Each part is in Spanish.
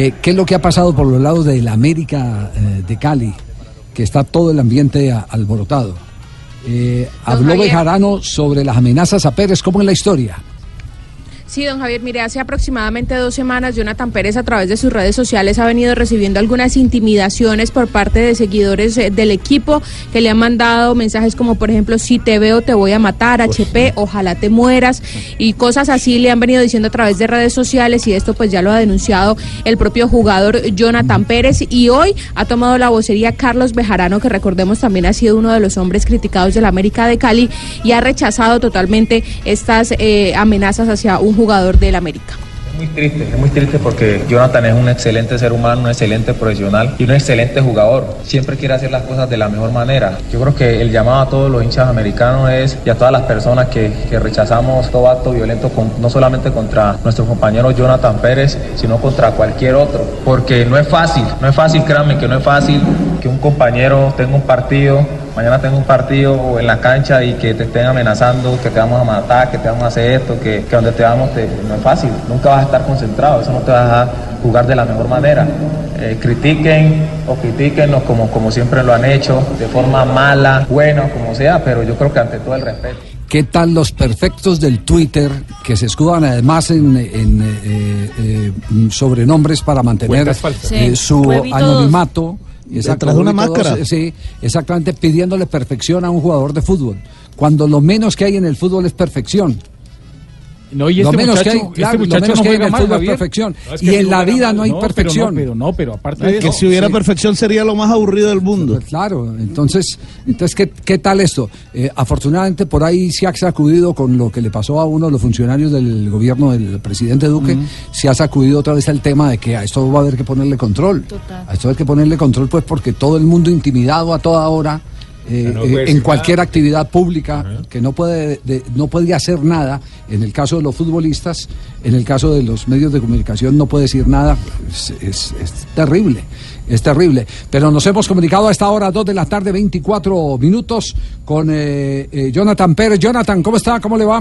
Eh, ¿Qué es lo que ha pasado por los lados de la América eh, de Cali? Que está todo el ambiente a- alborotado. Eh, habló. Bejarano sobre las amenazas a Pérez. ¿Cómo es la historia? Sí, don Javier, mire, hace aproximadamente dos semanas Jonathan Pérez a través de sus redes sociales ha venido recibiendo algunas intimidaciones por parte de seguidores eh, del equipo que le han mandado mensajes como por ejemplo, si te veo te voy a matar, HP, ojalá te mueras y cosas así le han venido diciendo a través de redes sociales y esto pues ya lo ha denunciado el propio jugador Jonathan Pérez y hoy ha tomado la vocería Carlos Bejarano que recordemos también ha sido uno de los hombres criticados de la América de Cali y ha rechazado totalmente estas eh, amenazas hacia un jugador del América. Es muy triste, es muy triste porque Jonathan es un excelente ser humano, un excelente profesional y un excelente jugador. Siempre quiere hacer las cosas de la mejor manera. Yo creo que el llamado a todos los hinchas americanos es y a todas las personas que, rechazamos todo acto violento, no solamente contra nuestro compañero Jonathan Pérez, sino contra cualquier otro. Porque no es fácil, no es fácil, créanme que no es fácil que un compañero tenga un partido mañana tengo un partido en la cancha y que te estén amenazando, que te vamos a matar, que te vamos a hacer esto, que, que donde te vamos te- no es fácil, nunca vas a estar concentrado, eso no te va a dejar jugar de la mejor manera. Eh, critiquen o critiquennos como, como siempre lo han hecho, de forma mala, buena, como sea, pero yo creo que ante todo el respeto. ¿Qué tal los perfectos del Twitter que se escudan además en, en, eh, eh, sobrenombres para mantener eh, Sí, su anonimato? Detrás de una máscara. Sí, exactamente, pidiéndole perfección a un jugador de fútbol. Cuando lo menos que hay en el fútbol es perfección. No, y lo este menos muchacho, que hay, este claro, lo muchacho menos no que hay en juega el mal, es perfección. No, es que y en la vida mal. no hay perfección. Pero no, pero, aparte de que si hubiera sí. perfección sería lo más aburrido del mundo. Pues claro, entonces, entonces ¿qué, qué tal esto? Eh, afortunadamente por ahí se ha sacudido con lo que le pasó a uno de los funcionarios del gobierno del presidente Duque, se ha sacudido otra vez el tema de que a esto va a haber que ponerle control. Total. A esto hay que ponerle control pues porque todo el mundo intimidado a toda hora. Eh, no eh, en cualquier nada. actividad pública que no puede de- no puede hacer nada en el caso de los futbolistas en el caso de los medios de comunicación no puede decir nada es, es- es terrible es terrible pero nos hemos comunicado a esta hora 2 de la tarde 24 minutos con eh, eh, Jonathan Pérez Jonathan ¿cómo está? ¿cómo le va?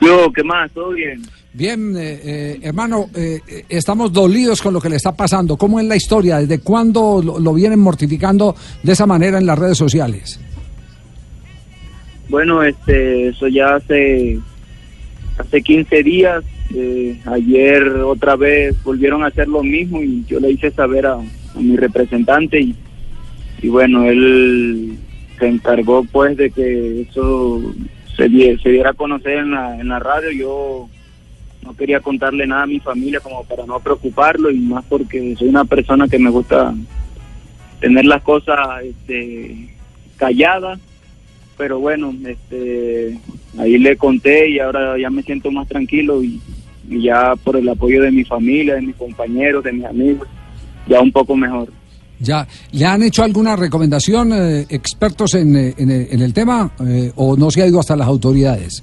Yo, ¿qué más? ¿Todo bien? Bien, eh, eh, hermano, eh, eh, estamos dolidos con lo que le está pasando. ¿Cómo es la historia? ¿Desde cuándo lo, lo vienen mortificando de esa manera en las redes sociales? Bueno, este, eso ya hace, hace 15 días. eh, ayer otra vez volvieron a hacer lo mismo y yo le hice saber a, a mi representante y, y bueno, él se encargó pues de que eso se, se diera a conocer en la, en la radio. Yo no quería contarle nada a mi familia como para no preocuparlo y más porque soy una persona que me gusta tener las cosas este, calladas pero bueno este ahí le conté y ahora ya me siento más tranquilo y, ya por el apoyo de mi familia de mis compañeros de mis amigos ya un poco mejor Ya, ¿le han hecho alguna recomendación eh, expertos en, eh, en, el- en el tema eh, o no se ha ido hasta las autoridades?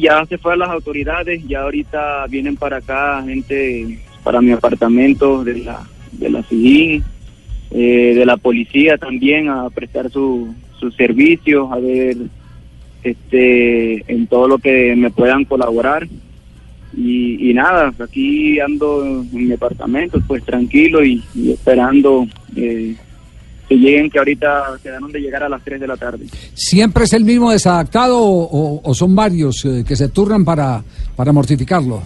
Ya se fue a las autoridades, ya ahorita vienen para acá gente para mi apartamento de la de la CIGIN, eh, de la policía también a prestar su- sus servicios, a ver este en todo lo que me puedan colaborar. Y, y nada, aquí ando en mi apartamento, pues tranquilo y, y esperando eh, que lleguen, que ahorita quedaron de llegar a las 3 de la tarde. ¿Siempre es el mismo desadaptado o, son varios eh, que se turnan para, para mortificarlo?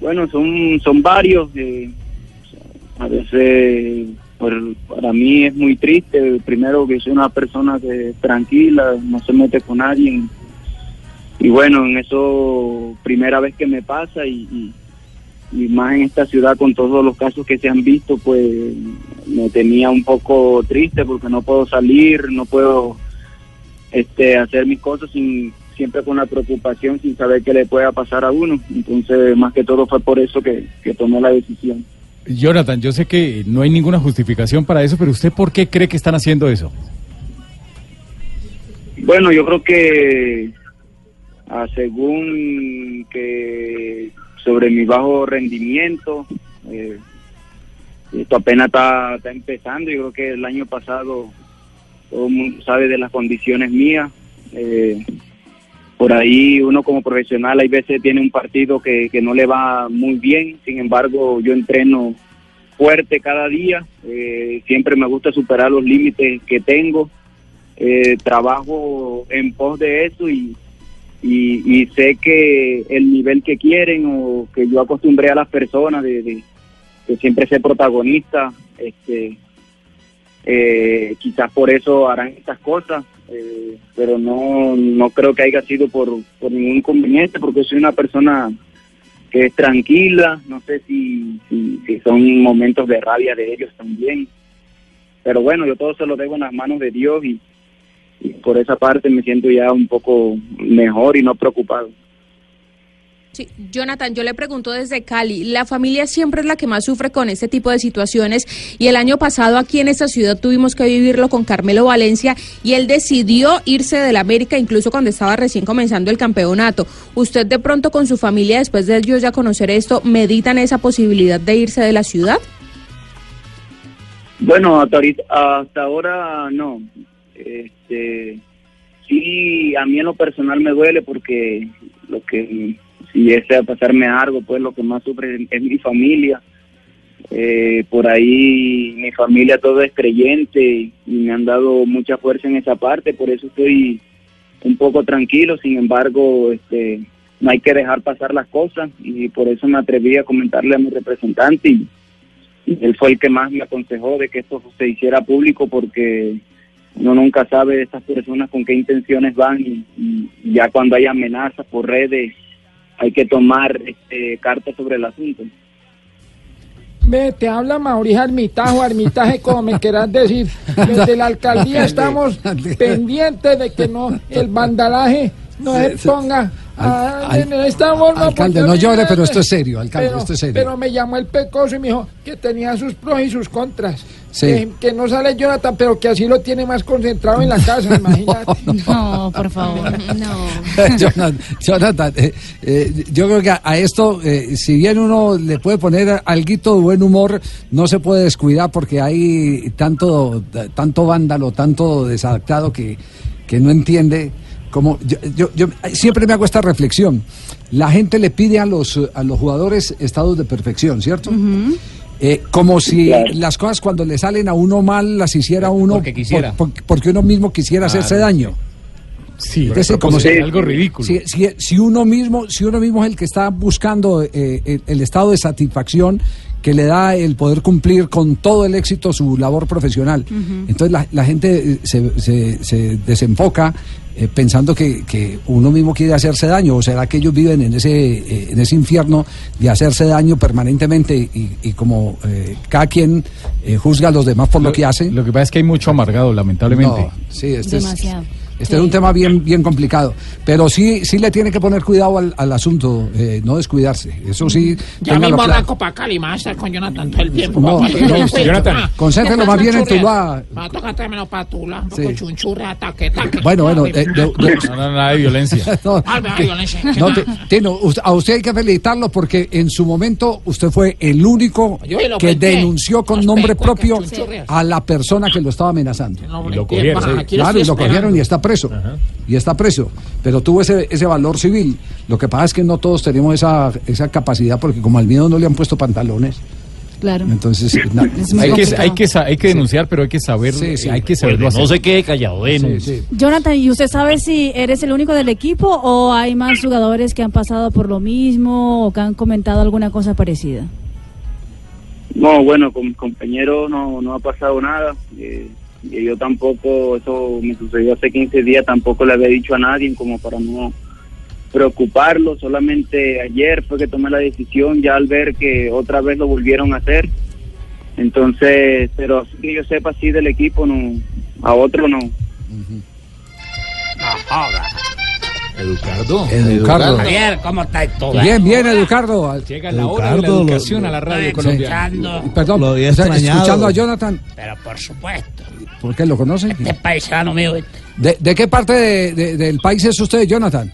Bueno, son, son varios. eh, a veces, por- para mí es muy triste. Primero, que soy una persona que tranquila, no se mete con nadie. Y bueno, en eso, primera vez que me pasa y, y- y más en esta ciudad con todos los casos que se han visto, pues me tenía un poco triste porque no puedo salir, no puedo este hacer mis cosas sin, siempre con la preocupación sin saber qué le pueda pasar a uno. Entonces, más que todo fue por eso que, que tomé la decisión. Jonathan, yo sé que no hay ninguna justificación para eso, pero ¿usted por qué cree que están haciendo eso? Bueno, yo creo que ah, según que sobre mi bajo rendimiento, eh, esto apenas está, está empezando. Yo creo que el año pasado todo el mundo sabe de las condiciones mías. Eh, por ahí uno como profesional hay veces tiene un partido que, que no le va muy bien, sin embargo yo entreno fuerte cada día, eh, siempre me gusta superar los límites que tengo, eh, trabajo en pos de eso y, y, sé que el nivel que quieren o que yo acostumbré a las personas de, siempre ser protagonista, este, eh, quizás por eso harán estas cosas, eh, pero no, no creo que haya sido por, por ningún inconveniente, porque soy una persona que es tranquila, no sé si, si, si son momentos de rabia de ellos también, pero bueno, yo todo se lo dejo en las manos de Dios y por esa parte me siento ya un poco mejor y no preocupado. Sí, Jonathan, yo le pregunto desde Cali, la familia siempre es la que más sufre con este tipo de situaciones y el año pasado aquí en esta ciudad tuvimos que vivirlo con Carmelo Valencia y él decidió irse del América incluso cuando estaba recién comenzando el campeonato. ¿Usted de pronto con su familia, después de ellos ya conocer esto, meditan esa posibilidad de irse de la ciudad? Bueno, hasta, hasta ahora no. Este, sí, a mí en lo personal me duele porque lo que si ese a pasarme algo, pues lo que más sufre es mi familia. Eh, por ahí mi familia todo es creyente y me han dado mucha fuerza en esa parte, por eso estoy un poco tranquilo, sin embargo, este, no hay que dejar pasar las cosas y por eso me atreví a comentarle a mi representante y él fue el que más me aconsejó de que esto se hiciera público porque uno nunca sabe de estas personas con qué intenciones van y, y ya cuando hay amenazas por redes hay que tomar este, cartas sobre el asunto. Ve, te habla Mauricio Armitajo, Armitaje, como me quieras decir. Desde la alcaldía estamos pendientes de que no el vandalaje no se ponga ah, Al- en esta forma. Alcalde, no llore, pero esto es serio, alcalde, pero, esto es serio. Pero me llamó el pecoso y me dijo que tenía sus pros y sus contras. Sí. Que, que no sale Jonathan, pero que así lo tiene más concentrado en la casa, imagínate. No, por favor. No. Jonathan, Jonathan, eh, eh, yo creo que a, a esto, eh, si bien uno le puede poner alguito de buen humor, no se puede descuidar porque hay tanto, tanto vándalo, tanto desadaptado que, que no entiende. Como yo, yo- yo siempre me hago esta reflexión. La gente le pide a los, a los jugadores estados de perfección, ¿cierto? Eh, como si Claro. las cosas cuando le salen a uno mal las hiciera uno Porque quisiera. por- por- porque uno mismo quisiera Claro, hacerse daño. Sí, Entonces, como si- algo ridículo. Si, si- si uno mismo, si uno mismo es el que está buscando eh, el, el estado de satisfacción que le da el poder cumplir con todo el éxito su labor profesional. Entonces la, la gente eh, se, se- se desenfoca eh, pensando que, que uno mismo quiere hacerse daño, o será que ellos viven en ese, eh, en ese infierno de hacerse daño permanentemente y, y como eh, cada quien eh, juzga a los demás por lo, que hacen. Lo que pasa es que hay mucho amargado, lamentablemente. No, sí, este es, Este es un tema bien, bien complicado. Pero sí, sí le tiene que poner cuidado al, al asunto, eh, no descuidarse. Eso sí, Ya mismo claro. arranco para Cali, me va a estar con Jonathan todo el tiempo. No, no, Jonathan, ah, concéntrelo ¿qué más bien en. Me va a tocar tráemelo para Tula, un Sí. chunchurre, ataque, ataque. Bueno, bueno, eh, de- de- No, no, nada de violencia. No, que- violencia. no, te- Tino, us- a usted hay que felicitarlo porque en su momento usted fue el único Yo que denunció con Los nombre propio a la persona que lo estaba amenazando. Y lo cogieron, sí. Claro, y lo cogieron y está preso. Y está preso. Pero tuvo ese, ese valor civil. Lo que pasa es que no todos tenemos esa, esa capacidad porque como al miedo no le han puesto pantalones. Claro. Entonces, Hay que, hay que, hay que denunciar, pero hay que saber, Sí, sí. hay que saberlo hacer. no se quede callado, sí. Jonathan, ¿y usted sabe si eres el único del equipo o hay más jugadores que han pasado por lo mismo o que han comentado alguna cosa parecida? No, bueno, con mis compañeros no, no ha pasado nada. eh, y yo tampoco, eso me sucedió hace 15 días, tampoco le había dicho a nadie como para no preocuparlo. Solamente ayer fue que tomé la decisión ya al ver que otra vez lo volvieron a hacer. Entonces, pero así que yo sepa así del equipo, no, a otro no. Educardo. Educardo. Javier, ¿cómo estás tú? Bien, bien, Educardo. Llega la hora de la educación lo- a la radio colombiana. Perdón, Lo había o sea, extrañado. escuchando a Jonathan. pero por supuesto, ¿Por qué lo conoce? este paisano mío, ¿viste? ¿De, de qué parte de- de- del país es usted, Jonathan?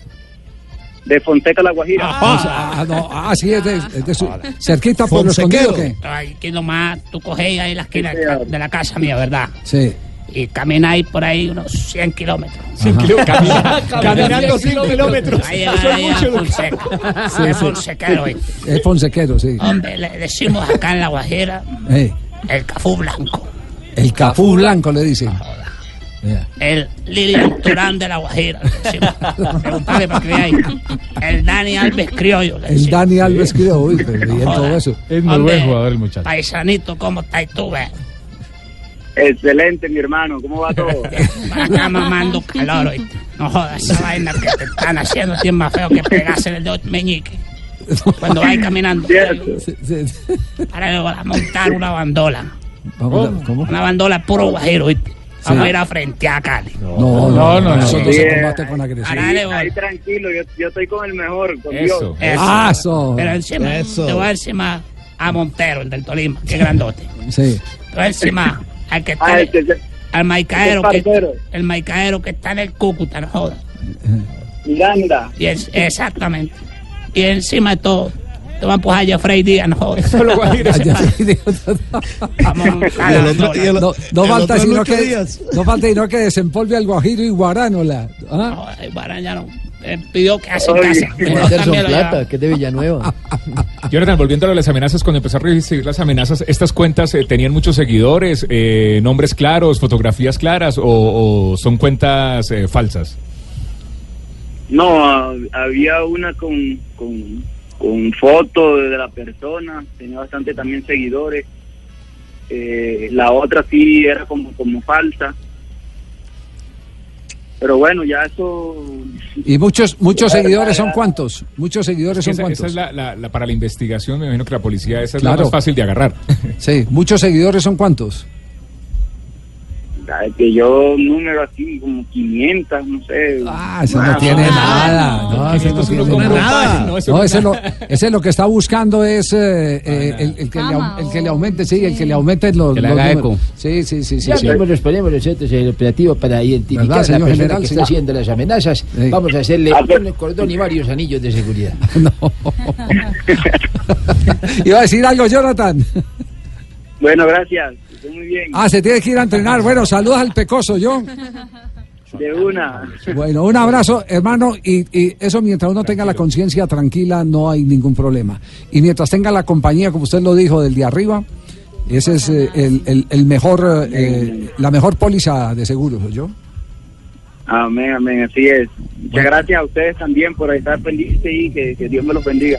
De Fonseca La Guajira. Ah, no, ah, sí, es de, es de su- cerquita por lo Fonsequero. escondido, ¿qué? Ay, Aquí nomás, tú coges ahí la esquina de la casa mía, ¿verdad? Sí. Y camináis por ahí unos 100 kilómetros. Cien kilo- camina- Caminando 100 kilómetros. Ahí es ahí a mucho. Fonseca. Sí, Es sí. Fonsequero, ¿viste? Es Fonsequero, sí. Hombre, le decimos acá en La Guajira Eh, el cafú blanco. el cafú blanco le dicen. Yeah. El Lilian Turán de La Guajira. le decimos. Preguntale para que veáis. El Dani Alves Criollo. le El. Dani Alves creo, uy, pero Joda. todo eso. Es buen jugador el muchacho. Paisanito, ¿cómo estás tú, ve? Excelente, mi hermano. ¿Cómo va todo? Acá mamando calor, ¿oíste? No jodas, esa vaina que te están haciendo a es más feo que pegarse el dedo meñique. Cuando vais caminando. Ahora a montar una bandola. Vamos a- ¿Cómo? Una bandola puro guajiro, ¿oíste? Vamos a ir a frente a Cali. No, no, no, no, no. eso no se combate con agresión. Ahí tranquilo, yo, yo estoy con el mejor, con Eso. Dios. Eso. Ah, eso. Pero encima, Eso. te voy encima a Montero, el del Tolima, que grandote. Sí. Te voy encima al que está, Ah, este, este, al maicaero que, el maicaero que está en el Cúcuta, no jodas. Miranda. Y es, exactamente. Y encima de todo, te va a empujar a Jeffrey Díaz, no sí, digo, Vamos a el la otro- el- No, no falta sino que no falta sino que desempolve al guajiro y guaránola. ¿ah? No, el Barán ya no. Eh, pidió que hace Oye. casa. Lleva. que es de Villanueva. Jonathan, volviendo a las amenazas, cuando empezó a recibir las amenazas, ¿estas cuentas eh, tenían muchos seguidores, eh, nombres claros, fotografías claras o, o son cuentas eh, falsas? No, había una con, con, con foto de la persona, tenía bastante también seguidores. Eh, la otra sí era como, como falsa. Pero bueno, ya eso... Y muchos muchos Ya, seguidores ya, son cuántos? Muchos seguidores son Esa, esa cuántos? es la, la- la- para la investigación, me imagino que la policía, esa es Claro. la más fácil de agarrar. Sí, muchos seguidores son cuántos? Ah, Que yo número así como 500, no sé. Ah, eso no tiene nada. No, ese no tiene nada. no, eso No, no- ese lo, ese lo que está buscando es eh, eh, el, el que le, el que le aumente, sí, el que le aumente los, Que le los haga números. eco. Sí, sí, sí, sí. Ya sí. mismo nos ponemos nosotros en el operativo para identificar ¿Verdad, a la persona general? que Sí. está haciendo las amenazas. Sí. Vamos a hacerle Ah, un cordón y varios anillos de seguridad. No. Iba a decir algo, Jonathan. Bueno, gracias. Estoy muy bien. Ah, se tiene que ir a entrenar. Bueno, saludos al pecoso, yo. De una. Bueno, un abrazo, hermano, y, y eso mientras uno tenga la conciencia tranquila, no hay ningún problema. Y mientras tenga la compañía, como usted lo dijo, del de arriba, ese es eh, el, el- el mejor, eh, la mejor póliza de seguros, yo. Amén, amén, así es. Muchas gracias a ustedes también por estar pendientes y que, que Dios me los bendiga.